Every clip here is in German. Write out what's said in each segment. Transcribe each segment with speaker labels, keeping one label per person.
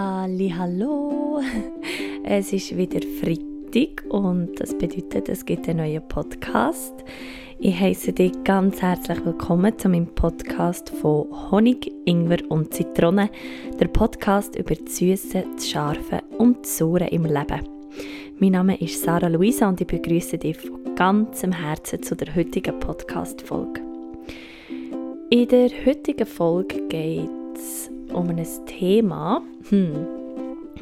Speaker 1: Hallo! Es ist wieder Freitag und das bedeutet, es gibt einen neuen Podcast. Ich heiße dich ganz herzlich willkommen zu meinem Podcast von Honig, Ingwer und Zitrone, der Podcast über das Süße, das Scharfe und das Saure im Leben. Mein Name ist Sarah Luisa und ich begrüße dich von ganzem Herzen zu der heutigen Podcast-Folge. In der heutigen Folge geht es um ein Thema, hm,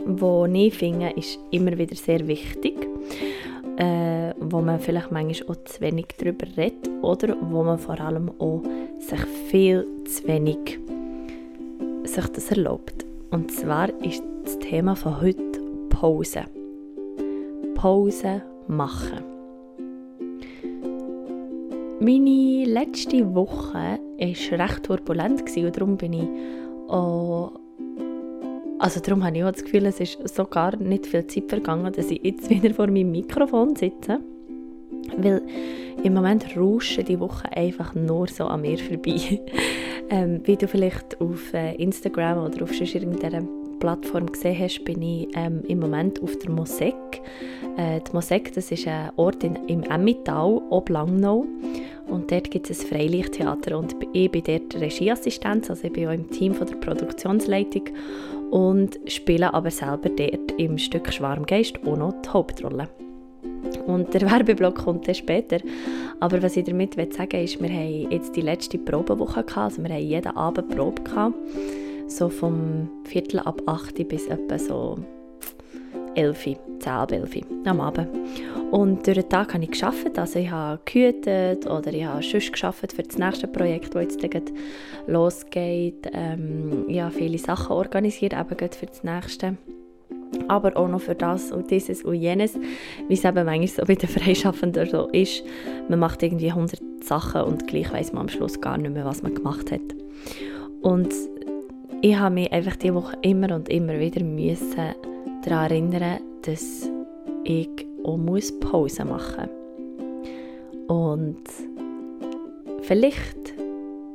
Speaker 1: wo ich finde, ist immer wieder sehr wichtig, äh, wo man vielleicht manchmal auch zu wenig darüber redet oder wo man vor allem auch sich viel zu wenig sich das erlaubt. Und zwar ist das Thema von heute Pause. Pause machen. Meine letzte Woche war recht turbulent und darum bin ich auch also darum habe ich auch das Gefühl, es ist so gar nicht viel Zeit vergangen, dass ich jetzt wieder vor meinem Mikrofon sitze. Weil im Moment rauschen die Woche einfach nur so an mir vorbei. ähm, wie du vielleicht auf äh, Instagram oder auf irgendeiner Plattform gesehen hast, bin ich ähm, im Moment auf der Mosek. Äh, die Mosek, das ist ein Ort in, im Emmittal, ob Langnau. Und dort gibt es ein Freilichttheater und ich bin dort Regieassistenz, also ich bin auch im Team von der Produktionsleitung und spiele aber selber dort im Stück Schwarmgeist auch noch die Hauptrolle. Und der Werbeblock kommt dann später. Aber was ich damit sagen will, ist, wir haben jetzt die letzte Probewoche also wir haben jeden Abend Probe so vom Viertel ab 8 bis etwa so 11, 10 ab 11 am Abend. Und durch den Tag habe ich gearbeitet, also ich habe gehütet oder ich habe sonst gearbeitet für das nächste Projekt, das jetzt losgeht. Ähm, ich habe viele Sachen organisiert, eben für das nächste. Aber auch noch für das und dieses und jenes, wie es eben manchmal so bei den Freischaffenden so ist. Man macht irgendwie 100 Sachen und gleich weiß man am Schluss gar nicht mehr, was man gemacht hat. Und ich habe mich einfach diese Woche immer und immer wieder müssen daran erinnern, dass ich auch muss Pause machen muss. Und vielleicht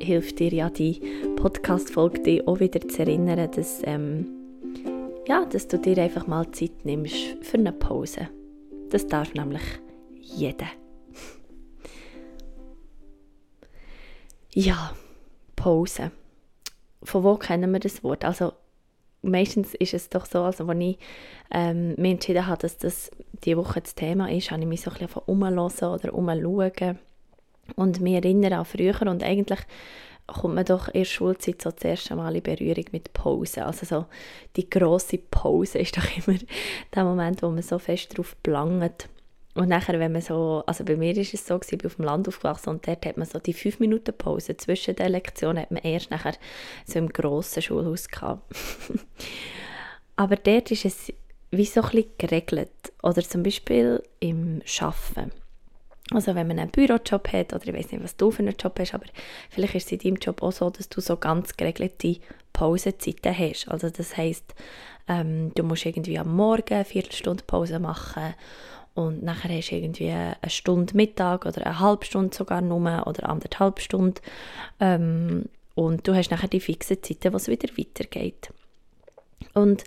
Speaker 1: hilft dir ja die Podcast-Folge, dich auch wieder zu erinnern, dass, ähm, ja, dass du dir einfach mal Zeit nimmst für eine Pause. Das darf nämlich jeder. ja, Pause. Von wo kennen wir das Wort? Also meistens ist es doch so, also als ich ähm, mir entschieden habe, dass das diese Woche das Thema ist, habe ich mich so ein bisschen umhören oder umschauen und mich erinnern an früher und eigentlich kommt man doch in der Schulzeit so das erste Mal in Berührung mit Pause. Also so die grosse Pause ist doch immer der Moment, wo man so fest drauf belangt. Und nachher, wenn man so, also bei mir ist es so, ich bin auf dem Land aufgewachsen und dort hat man so die 5 Minuten Pause zwischen den Lektionen, hat man erst nachher so im grossen Schulhaus gehabt. Aber dort ist es wie so ein bisschen geregelt. Oder zum Beispiel im Arbeiten. Also wenn man einen Bürojob hat, oder ich weiß nicht, was du für einen Job hast, aber vielleicht ist es in deinem Job auch so, dass du so ganz geregelte Pausenzeiten hast. Also das heisst, ähm, du musst irgendwie am Morgen eine Viertelstunde Pause machen und nachher hast du irgendwie eine Stunde Mittag oder eine halbe Stunde sogar nur oder anderthalb Stunden ähm, und du hast nachher die fixen Zeiten, wo es wieder weitergeht. Und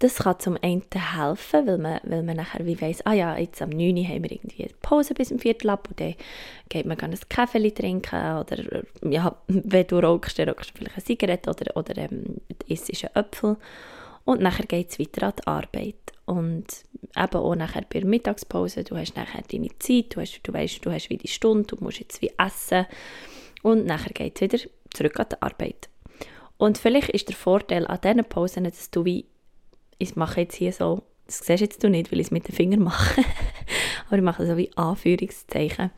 Speaker 1: das kann zum einen helfen, weil man, weil man nachher wie weiss, ah ja, jetzt am 9 Uhr haben wir irgendwie Pause bis zum Viertel ab und dann geht man ein Kaffee trinken oder ja, wenn du rauchst, dann rauchst du vielleicht eine Zigarette oder, oder ähm, isst einen Apfel und nachher geht es weiter an die Arbeit. Und eben auch nachher bei der Mittagspause, du hast nachher deine Zeit, du, hast, du weißt, du hast wie die Stunde, du musst jetzt wie essen und nachher geht es wieder zurück an die Arbeit. Und vielleicht ist der Vorteil an diesen Pausen, dass du wie ich mache jetzt hier so, das siehst jetzt du nicht, weil ich es mit den Fingern mache, aber ich mache so wie Anführungszeichen,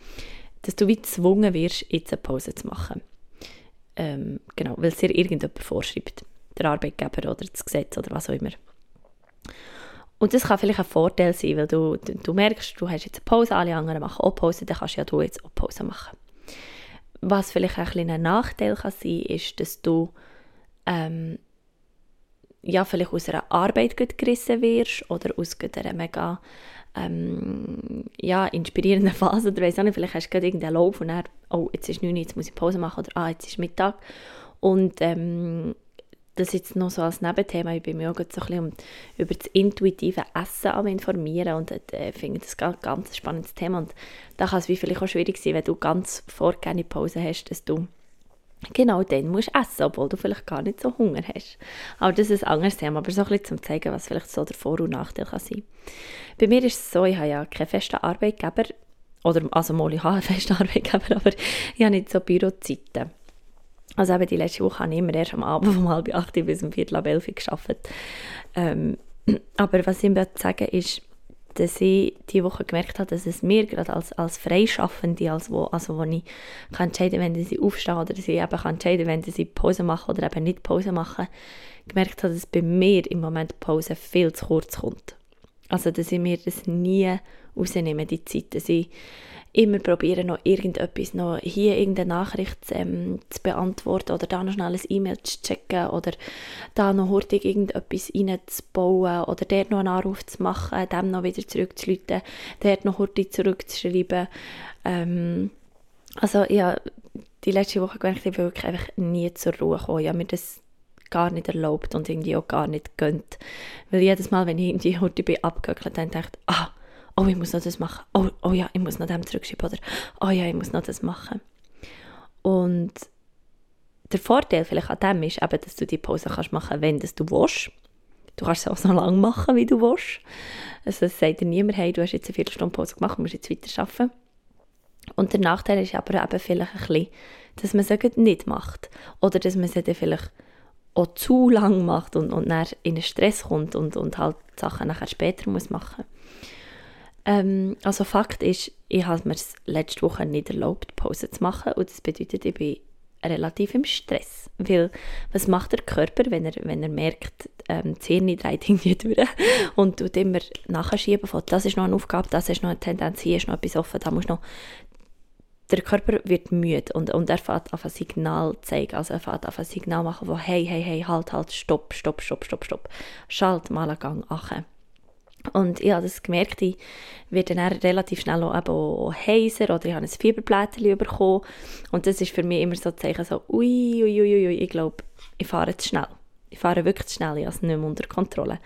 Speaker 1: dass du wie gezwungen wirst, jetzt eine Pause zu machen. Ähm, genau, weil es dir irgendjemand vorschreibt. Der Arbeitgeber oder das Gesetz oder was auch immer. Und das kann vielleicht ein Vorteil sein, weil du, du, du merkst, du hast jetzt eine Pause, alle anderen machen auch Pause, dann kannst ja du jetzt auch Pause machen. Was vielleicht ein, ein Nachteil kann sein, ist, dass du ähm, ja, vielleicht aus einer Arbeit gerissen wirst oder aus einer mega ähm, ja, inspirierenden Phase oder weiss auch nicht, vielleicht hast du gerade irgendeinen Lauf und dann, oh, jetzt ist 9 jetzt muss ich Pause machen oder ah, jetzt ist Mittag und ähm, das jetzt noch so als Nebenthema, ich bin mir auch so ein bisschen über das intuitive Essen am informieren und äh, finde das ein ganz spannendes Thema und da kann es vielleicht auch schwierig sein, wenn du ganz vorgehende Pause hast, dass du genau dann musst essen, obwohl du vielleicht gar nicht so Hunger hast. Aber das ist ein anderes Thema, aber so ein bisschen zum zeigen, was vielleicht so der Vor- und Nachteil kann sein. Bei mir ist es so, ich habe ja keinen festen Arbeitgeber, oder, also mal, ich habe einen festen Arbeitgeber, aber ich habe nicht so Bürozeiten. Also eben die letzte Woche habe ich immer erst am Abend um halb acht bis um viertel ab elf gearbeitet. Ähm, aber was ich sagen ist, dass ich diese Woche gemerkt habe, dass es mir gerade als, als Freischaffende, als wo, also wo ich kann entscheiden wenn sie aufstehen oder sie eben kann entscheiden wenn sie Pause machen oder eben nicht Pause machen, gemerkt habe, dass bei mir im Moment Pause viel zu kurz kommt. Also, dass ich mir das nie rausnehme, die Zeit, dass ich immer probieren, noch irgendetwas, noch hier irgendeine Nachricht ähm, zu beantworten oder da noch schnell ein E-Mail zu checken oder da noch hurtig irgendetwas reinzubauen oder dort noch einen Anruf zu machen, dem noch wieder zurückzuleiten, dort noch hurtig zurückzuschreiben. Ähm, also ja, die letzte Woche gemerkt, ich wirklich einfach nie zur Ruhe gekommen. Ich habe mir das gar nicht erlaubt und irgendwie auch gar nicht gönnt. Weil jedes Mal, wenn ich irgendwie heute bin abgehöckelt, dann dachte ich, ah, oh, ich muss noch das machen, oh, oh ja, ich muss noch dem zurückschreiben oder oh ja, ich muss noch das machen. Und der Vorteil vielleicht an dem ist eben, dass du die Pause kannst machen, wenn du willst. Du kannst es auch so lange machen, wie du willst. Also es sagt dir niemand, hey, du hast jetzt eine Viertelstunde Pause gemacht, musst jetzt weiter arbeiten. Und der Nachteil ist aber eben vielleicht ein bisschen, dass man es nicht macht. Oder dass man es dann vielleicht auch zu lang macht und, und dann in einen Stress kommt und, und halt Sachen nachher später muss machen muss. Ähm, also Fakt ist, ich habe mir letzte Woche nicht erlaubt, Pause zu machen und das bedeutet, ich bin relativ im Stress. Weil, was macht der Körper, wenn er, wenn er merkt, ähm, die Hirn dreht irgendwie durch und tut immer nachschieben von, das ist noch eine Aufgabe, das ist noch eine Tendenz, hier ist noch etwas offen, da muss noch... Der Körper wird müde und, und er fährt auf ein Signal zeigen, also er fährt auf ein Signal machen, wo hey, hey, hey, halt, halt, stopp, stopp, stopp, stopp, stopp, schalt mal einen Gang achen. Und ich habe das gemerkt, ich werde dann relativ schnell auch, auch heiser oder ich habe ein Fieberblättchen bekommen. Und das ist für mich immer so ein Zeichen, so, ui, ui, ui, ui, ich glaube, ich fahre zu schnell. Ich fahre wirklich zu schnell, ich habe es nicht mehr unter Kontrolle.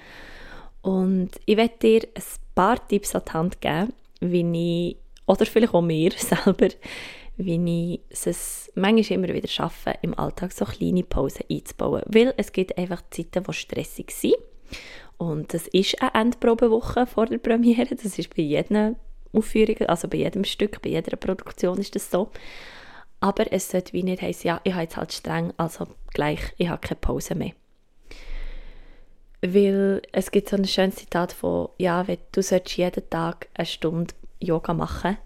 Speaker 1: Und ich werde dir ein paar Tipps an die Hand geben, wie ich, oder vielleicht auch mir selber, wie ich es manchmal immer wieder schaffe, im Alltag so kleine Pausen einzubauen. Weil es gibt einfach Zeiten, die stressig sind und das ist eine Endprobewoche vor der Premiere. Das ist bei jeder Aufführung, also bei jedem Stück, bei jeder Produktion ist das so. Aber es sollte wie nicht heißen, ja, ich habe jetzt halt streng, also gleich, ich habe keine Pause mehr. Weil es gibt so ein schönes Zitat von, ja, du solltest jeden Tag eine Stunde Yoga machen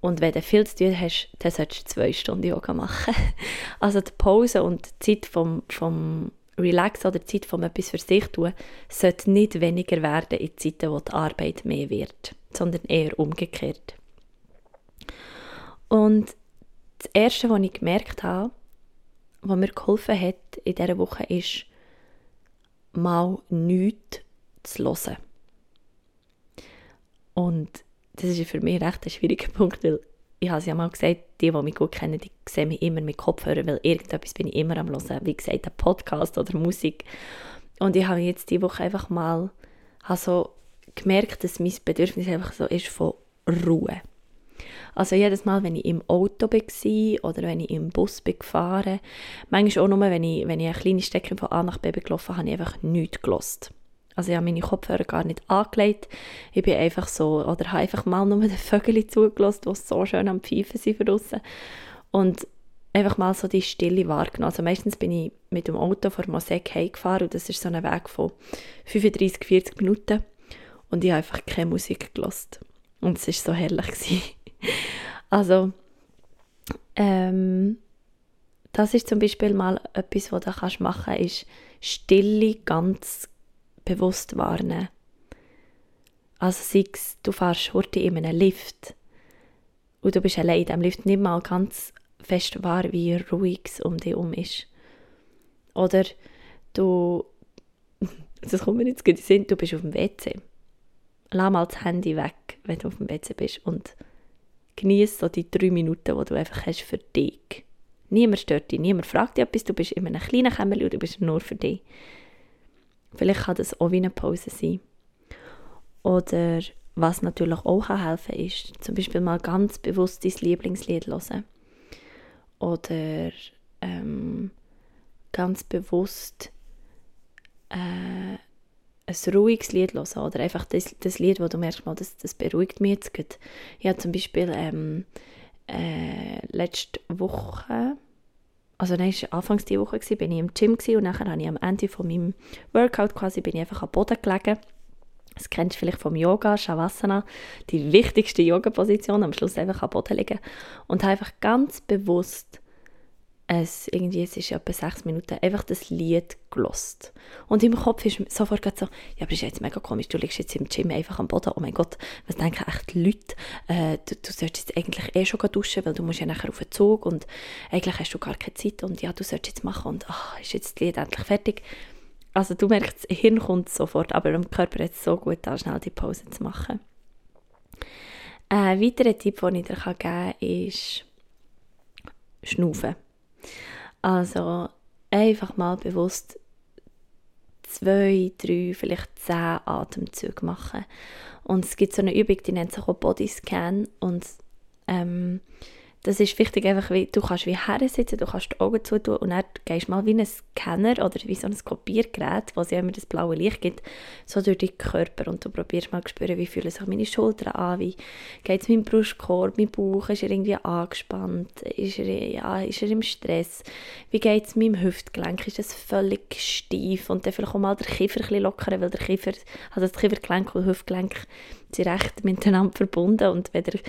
Speaker 1: und wenn du viel zu tun hast, dann solltest du zwei Stunden Yoga machen. Also die Pause und die Zeit vom, vom Relax oder Zeit vom etwas für sich tun, sollte nicht weniger werden in Zeiten, wo die Arbeit mehr wird, sondern eher umgekehrt. Und das Erste, was ich gemerkt habe, was mir geholfen hat in dieser Woche, ist, mal nichts zu hören. Und das ist für mich recht ein schwieriger Punkt, weil ich habe es ja mal gesagt, die, die mich gut kennen, die sehen mich immer mit Kopfhörern, weil irgendetwas bin ich immer am hören, wie gesagt, ein Podcast oder Musik. Und ich habe jetzt diese Woche einfach mal so gemerkt, dass mein Bedürfnis einfach so ist von Ruhe. Also jedes Mal, wenn ich im Auto war oder wenn ich im Bus bin gefahren, manchmal auch nur, wenn ich, wenn ich eine kleine Strecke von A nach B gelaufen habe ich einfach nichts gelost. Also ich habe meine Kopfhörer gar nicht angelegt. Ich bin einfach so, oder habe einfach mal nur den Vögel zugelassen, die so schön am Pfeifen sind draussen. Und einfach mal so die Stille wahrgenommen. Also meistens bin ich mit dem Auto von Mosek heimgefahren und das ist so ein Weg von 35, 40 Minuten. Und ich habe einfach keine Musik gelassen. Und es war so herrlich. also, ähm, das ist zum Beispiel mal etwas, was du machen kannst, ist Stille ganz bewusst wahrnehmen. Also sei es, du fährst heute in einem Lift und du bist allein in diesem Lift, nicht mal ganz fest wahr, wie ruhig es um dich herum ist. Oder du, das kommt mir jetzt gut in Sinn, du bist auf dem WC. Lass mal das Handy weg, wenn du auf dem WC bist und genieße so die drei Minuten, die du einfach hast für dich. Niemand stört dich, niemand fragt dich etwas, du bist in einem kleinen Kämmerchen und du bist nur für dich. Vielleicht kann das auch wie eine Pause sein. Oder was natürlich auch helfen kann, ist zum Beispiel mal ganz bewusst dein Lieblingslied hören. Oder ähm, ganz bewusst äh, ein ruhiges Lied hören. Oder einfach das, das Lied, wo du merkst, mal, das, das beruhigt mich jetzt. Ich habe zum Beispiel ähm, äh, letzte Woche also es war anfangs dieser Woche, gewesen, bin ich im Gym und nachher habe ich am Ende von meinem Workout quasi, bin ich einfach am Boden gelegen. Das kennst du vielleicht vom Yoga, Shavasana, die wichtigste Yoga-Position, am Schluss einfach am Boden liegen und habe einfach ganz bewusst es, irgendwie, es ist etwa sechs Minuten, einfach das Lied gelost. Und im Kopf ist sofort so, ja, aber das ist jetzt mega komisch, du liegst jetzt im Gym einfach am Boden, oh mein Gott, was denken echt die Leute? Äh, du, du solltest jetzt eigentlich eh schon duschen, weil du musst ja nachher auf den Zug und eigentlich hast du gar keine Zeit und ja, du solltest jetzt machen und ach, ist jetzt das Lied endlich fertig. Also du merkst, das Hirn kommt sofort, aber dem Körper es so gut, da schnell die Pause zu machen. Ein weiterer Tipp, den ich dir geben kann, ist Schnaufen. Also einfach mal bewusst zwei, drei, vielleicht zehn Atemzüge machen. Und es gibt so eine Übung, die nennt sich auch Bodyscan und ähm, das ist wichtig, einfach wie, du kannst wie sitzen, du kannst die Augen zutun und dann gehst du mal wie ein Scanner oder wie so ein Kopiergerät, wo es immer das blaue Licht gibt, so durch deinen Körper und du probierst mal zu spüren, wie fühlen sich meine Schultern an, wie geht es meinem Brustkorb, mein Bauch, ist er irgendwie angespannt, ist er, ja, ist er im Stress, wie geht es meinem Hüftgelenk, ist es völlig steif und dann vielleicht auch mal der Kiefer ein bisschen lockern, weil der Kiefer, also das Kiefergelenk und Hüftgelenk sind recht miteinander verbunden und wenn der,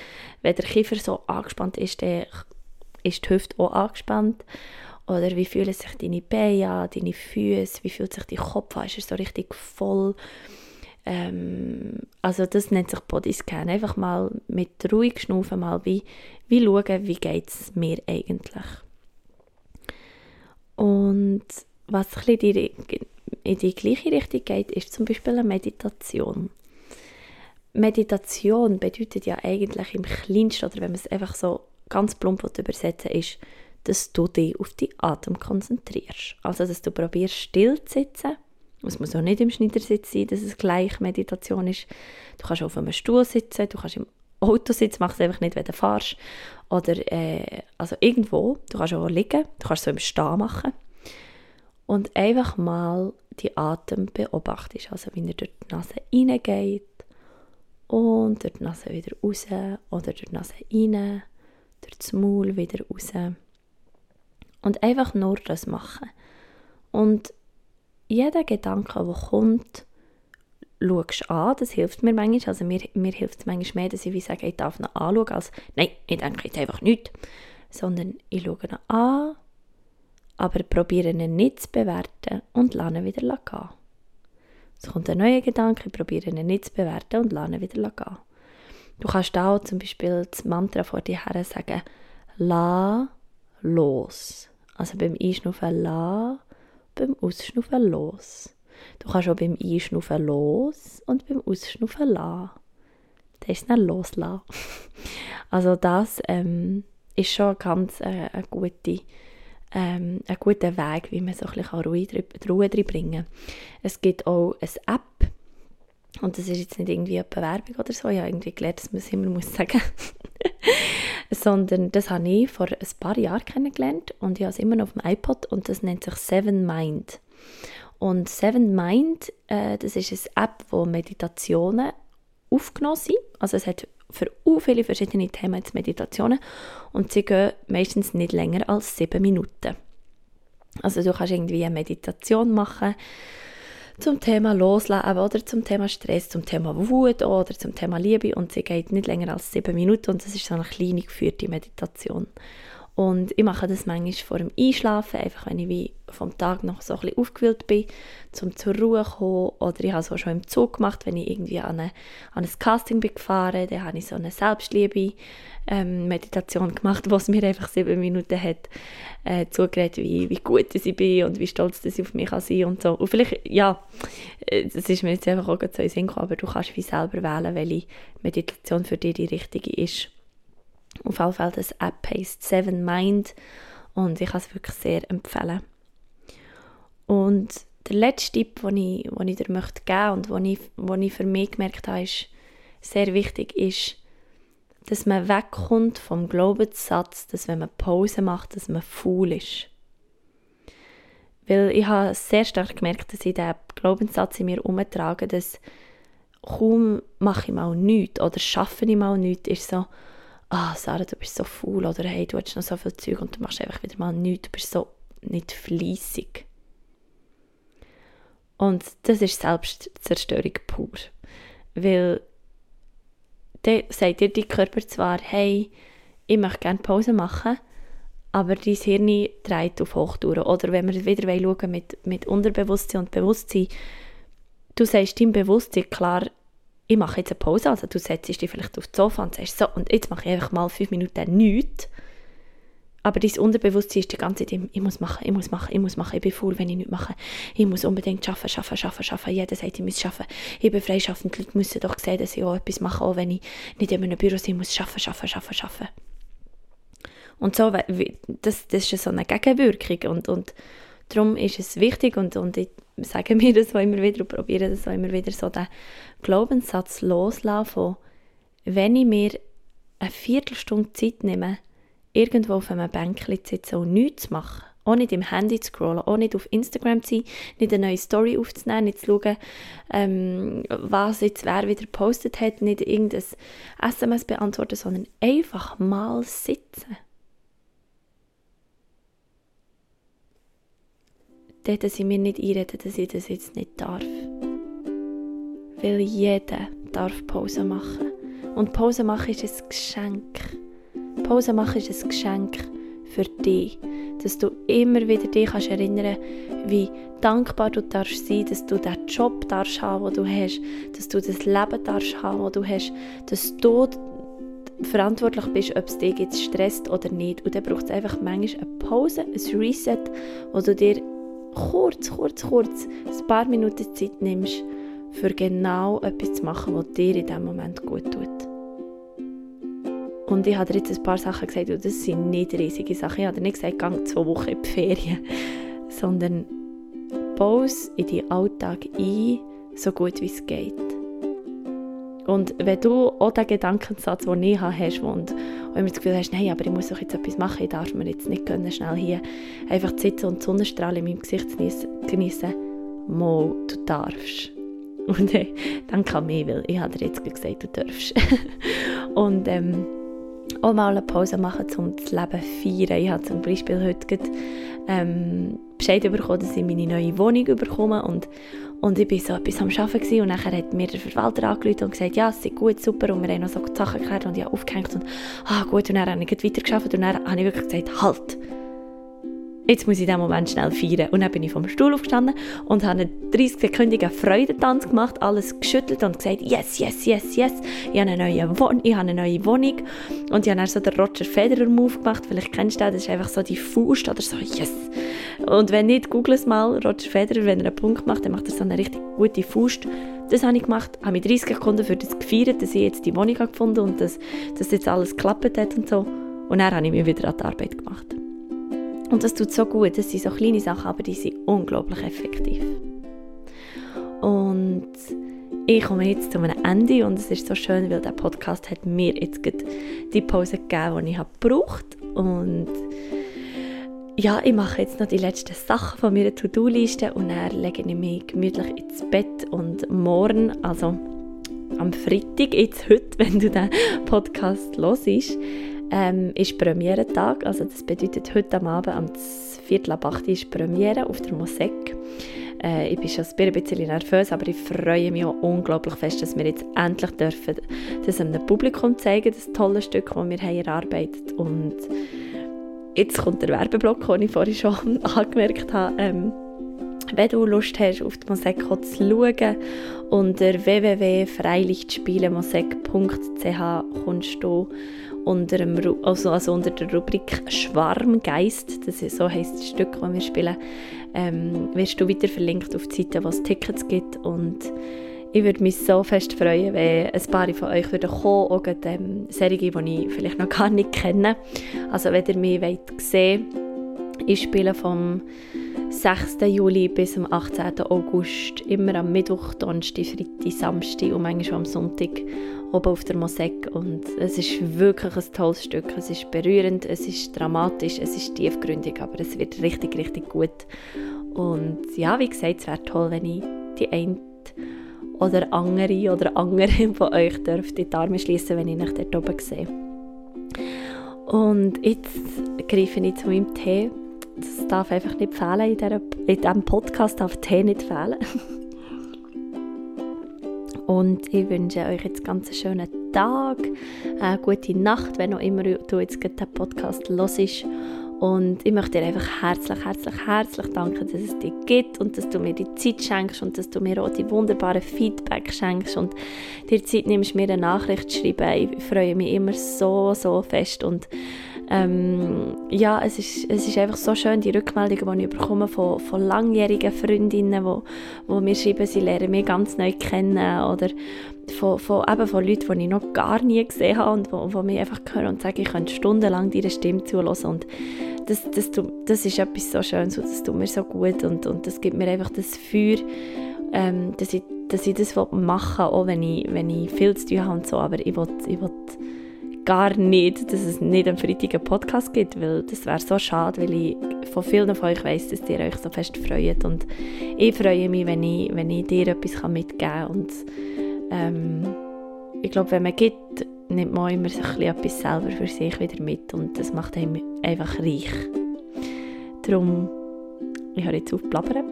Speaker 1: wenn der Kiefer so angespannt ist, dann ist die Hüfte auch angespannt. Oder wie fühlen sich deine Beine an, deine Füße, wie fühlt sich dein Kopf an, ist er so richtig voll? Ähm, also das nennt sich Bodyscan. Einfach mal mit ruhig schnaufen, mal wie, wie schauen, wie geht es mir eigentlich. Und was ein bisschen in die gleiche Richtung geht, ist zum Beispiel eine Meditation. Meditation bedeutet ja eigentlich im kleinsten, oder wenn man es einfach so ganz plump übersetzen ist, dass du dich auf die Atem konzentrierst. Also, dass du probierst, still zu sitzen. Es muss auch nicht im Schneidersitz sein, dass es gleich Meditation ist. Du kannst auf einem Stuhl sitzen, du kannst im Auto sitzen, mach es einfach nicht, wenn du fährst. Oder äh, also irgendwo, du kannst auch liegen, du kannst so im Stehen machen. Und einfach mal die Atem beobachtest, also wie er durch die Nase reingeht und durch die Nase wieder raus oder durch die Nase rein, durch das Maul wieder raus. Und einfach nur das machen. Und jeder Gedanke, der kommt, schaust an, das hilft mir manchmal, also mir, mir hilft es manchmal mehr, dass ich wie sage, ich darf ihn anschauen, als nein, ich denke jetzt einfach nichts, sondern ich schaue ihn an, aber probiere ihn nicht zu bewerten und lasse ihn wieder gehen. Es kommt ein neuer Gedanke, ich probiere ihn nicht zu bewerten und lasse ihn wieder gehen. Du kannst auch zum Beispiel das Mantra vor dir her sagen, la los. Also beim Einschnaufen la, beim Ausschnaufen los. Du kannst auch beim Einschnaufen los und beim Ausschnaufen la. Das ist dann loslassen. Also das ähm, ist schon ganz äh, eine gute ähm, ein guter Weg, wie man so ein bisschen Ruhe, Ruhe bringen kann. Es gibt auch eine App, und das ist jetzt nicht irgendwie eine Bewerbung oder so, ich habe irgendwie gelernt, dass man es immer muss sagen sondern das habe ich vor ein paar Jahren kennengelernt und ich habe es immer noch auf dem iPod und das nennt sich Seven Mind. Und Seven Mind, äh, das ist eine App, wo Meditationen aufgenommen sind. Also es hat für viele verschiedene Themen jetzt Meditationen und sie gehen meistens nicht länger als sieben Minuten. Also du kannst irgendwie eine Meditation machen zum Thema Loslassen oder zum Thema Stress, zum Thema Wut oder zum Thema Liebe und sie geht nicht länger als sieben Minuten und das ist so eine kleine geführte Meditation. Und ich mache das manchmal vor dem Einschlafen, einfach wenn ich wie vom Tag noch so ein bisschen aufgewühlt bin, um zur Ruhe zu kommen. Oder ich habe es auch schon im Zug gemacht, wenn ich irgendwie an, eine, an ein Casting bin gefahren, dann habe ich so eine Selbstliebe-Meditation ähm, gemacht, wo es mir einfach sieben Minuten hat äh, zugeredet, wie, wie gut ich bin und wie stolz ich auf mich kann sein und so. Und vielleicht, ja, äh, das ist mir jetzt einfach auch so in Sinn gekommen, aber du kannst wie selber wählen, welche Meditation für dich die richtige ist. Auf jeden Fall, das App heisst Seven Mind Und ich kann es wirklich sehr empfehlen. Und der letzte Tipp, den ich, den ich dir möchte und den ich, den ich für mich gemerkt habe, ist sehr wichtig, ist, dass man wegkommt vom Glaubenssatz, dass wenn man Pause macht, dass man faul ist. Weil ich habe sehr stark gemerkt, dass ich diesen Glaubenssatz in mir umtrage, dass kaum mache ich mal nichts oder schaffe ich mal nichts, ist so, ah, Sarah, du bist so faul oder hey, du hast noch so viel Zeug und du machst einfach wieder mal nichts, du bist so nicht fleissig. Und das ist Selbstzerstörung pur. Weil dann sagt dir dein Körper zwar, hey, ich möchte gerne Pause machen, aber dein Hirn dreht auf Hochtouren. Oder wenn wir wieder schauen mit, mit Unterbewusstsein und Bewusstsein, du sagst deinem Bewusstsein klar, ich mache jetzt eine Pause, also du setzt dich vielleicht auf das Sofa und sagst so, und jetzt mache ich einfach mal fünf Minuten nichts. Aber dein Unterbewusstsein ist die ganze Zeit, ich muss machen, ich muss machen, ich muss machen, ich bin faul, wenn ich nichts mache. Ich muss unbedingt arbeiten, arbeiten, arbeiten, arbeiten. Jeder sagt, ich muss arbeiten. Ich bin freischaffend, die Leute müssen doch sehen, dass ich auch etwas mache, auch wenn ich nicht in einem Büro bin, ich muss arbeiten, arbeiten, arbeiten, arbeiten. Und so, das, das ist so eine Gegenwirkung und, und darum ist es wichtig und, und ich sage mir das immer wieder und probiere das immer wieder so, den Glaubenssatz loslassen wenn ich mir eine Viertelstunde Zeit nehme, irgendwo auf einem Bänkchen zu sitzen und nichts zu machen, auch nicht im Handy zu scrollen, nicht auf Instagram zu sein, nicht eine neue Story aufzunehmen, nicht zu schauen, ähm, was jetzt wer wieder gepostet hat, nicht irgendein SMS beantworten, sondern einfach mal sitzen. Dort, dass ich mir nicht einreden, dass ich das jetzt nicht darf. Weil jeder darf Pause machen. Und Pause machen ist ein Geschenk. Pause machen ist ein Geschenk für dich. Dass du immer wieder dich kannst erinnern wie dankbar du darfst sein, dass du den Job darfst haben, den du hast, dass du das Leben darfst haben, das du hast, dass du verantwortlich bist, ob es dich jetzt stresst oder nicht. Und dann braucht es einfach manchmal eine Pause, ein Reset, wo du dir kurz, kurz, kurz ein paar Minuten Zeit nimmst, für genau etwas zu machen, was dir in diesem Moment gut tut. Und ich habe dir jetzt ein paar Sachen gesagt, und das sind nicht riesige Sachen. Ich habe dir nicht gesagt, gang zwei Wochen in die Ferien, sondern baue es in deinen Alltag ein, so gut wie es geht. Und wenn du auch den Gedankensatz, den ich habe, hast und immer das Gefühl hast, nein, aber ich muss doch jetzt etwas machen, ich darf mir jetzt nicht können, schnell hier einfach sitzen und die Sonnenstrahlen in meinem Gesicht genießen, mal, du darfst. Und äh, dann kam ich, weil ich habe dir jetzt gesagt, du darfst. und ähm, auch mal eine Pause machen, um das Leben zu feiern. Ich habe zum Beispiel heute gerade, ähm, Bescheid bekommen, dass ich meine neue Wohnung bekomme und, und ich war so etwas am Arbeiten und nachher hat mir der Verwalter angerufen und gesagt, ja, es ist gut, super. Und wir haben noch so Sachen geklärt und ich habe aufgehängt und ah gut. Und dann habe ich weiter geschafft und dann habe ich wirklich gesagt, halt, jetzt muss ich diesen Moment schnell feiern. Und dann bin ich vom Stuhl aufgestanden und habe einen 30-sekündigen Freudentanz gemacht, alles geschüttelt und gesagt, yes, yes, yes, yes, ich habe eine neue, Wohn ich habe eine neue Wohnung. Und ich habe dann so den Roger Federer-Move gemacht, vielleicht kennst du den, das ist einfach so die Faust oder so, yes. Und wenn nicht, google es mal, Roger Federer, wenn er einen Punkt macht, dann macht er so eine richtig gute Faust. Das habe ich gemacht, habe mich 30 Sekunden für das gefeiert, dass ich jetzt die Wohnung gefunden habe und dass, dass jetzt alles geklappt hat und so. Und dann habe ich mich wieder an die Arbeit gemacht. Und das tut so gut. Das sind so kleine Sachen, aber die sind unglaublich effektiv. Und ich komme jetzt zu einem Ende und es ist so schön, weil der Podcast hat mir jetzt die Pause gegeben, die ich gebraucht habe. Und ja, ich mache jetzt noch die letzten Sachen von meiner To-Do-Liste und dann lege ich mich gemütlich ins Bett und morgen, also am Freitag, jetzt heute, wenn du den Podcast hörst, ähm, ist Premierentag. Also das bedeutet, heute am Abend um Viertel ab 8 ist Premiere auf der Mosek. Äh, ich bin schon ein bisschen nervös, aber ich freue mich auch unglaublich fest, dass wir jetzt endlich dürfen das einem Publikum zeigen, das tolle Stück, das wir haben erarbeitet und jetzt kommt der Werbeblock, den ich vorhin schon angemerkt habe. Ähm, wenn du Lust hast, auf die Mosek zu schauen, unter www.freilichtspielemosek.ch kommst du unter, dem, also, also unter der Rubrik Schwarmgeist, das ist, so heisst das Stück, das wir spielen, ähm, wirst du wieder verlinkt auf die Seite, wo es Tickets gibt. Und ich würde mich so fest freuen, wenn ein paar von euch würden kommen, auch ähm, Serien, die ich vielleicht noch gar nicht kenne. Also wenn ihr mich wollt sehen Ich spiele vom 6. Juli bis zum 18. August immer am Mittwoch, Donnerstag, Freitag, Samstag und manchmal am Sonntag oben auf der Mosek und es ist wirklich ein tolles Stück. Es ist berührend, es ist dramatisch, es ist tiefgründig, aber es wird richtig, richtig gut. Und ja, wie gesagt, es wäre toll, wenn ich die eine oder andere oder andere von euch dürfte die Arme schließen, wenn ich euch dort oben sehe. Und jetzt greife ich zu meinem Tee. Das darf einfach nicht fehlen in, dieser, in diesem Podcast, darf Tee nicht fehlen. Und ich wünsche euch jetzt ganz einen schönen Tag, eine gute Nacht, wenn auch immer du jetzt den Podcast hörst. Und ich möchte dir einfach herzlich, herzlich, herzlich danken, dass es dich gibt und dass du mir die Zeit schenkst und dass du mir auch die wunderbaren Feedback schenkst und dir Zeit nimmst, mir eine Nachricht zu schreiben. Ich freue mich immer so, so fest und ähm, ja, es ist, es ist einfach so schön, die Rückmeldungen, die ich bekomme von, von langjährigen Freundinnen, die, die mir schreiben, sie lernen mich ganz neu kennen oder von, von, eben von Leuten, die ich noch gar nie gesehen habe und die, die mich einfach hören und sagen, ich könnte stundenlang deiner Stimme zuhören und das, das, das ist etwas so Schönes und das tut mir so gut und, und das gibt mir einfach das Feuer, ähm, dass, ich, dass ich das machen will, auch wenn ich, wenn ich viel zu tun habe und so, aber ich will, ich will gar nicht, dass es nicht einen Freitag Podcast gibt, weil das wäre so schade, weil ich von vielen von euch weiss, dass ihr euch so fest freut und ich freue mich, wenn ich, wenn ich dir etwas mitgeben kann und ähm, ich glaube, wenn man gibt, nimmt man immer so etwas selber für sich wieder mit und das macht einem einfach reich. Darum, ich höre jetzt auf plappern.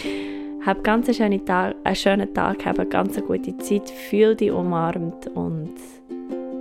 Speaker 1: Hab ganz einen schönen Tag, einen schönen Tag, hab eine ganz gute Zeit, fühl dich umarmt und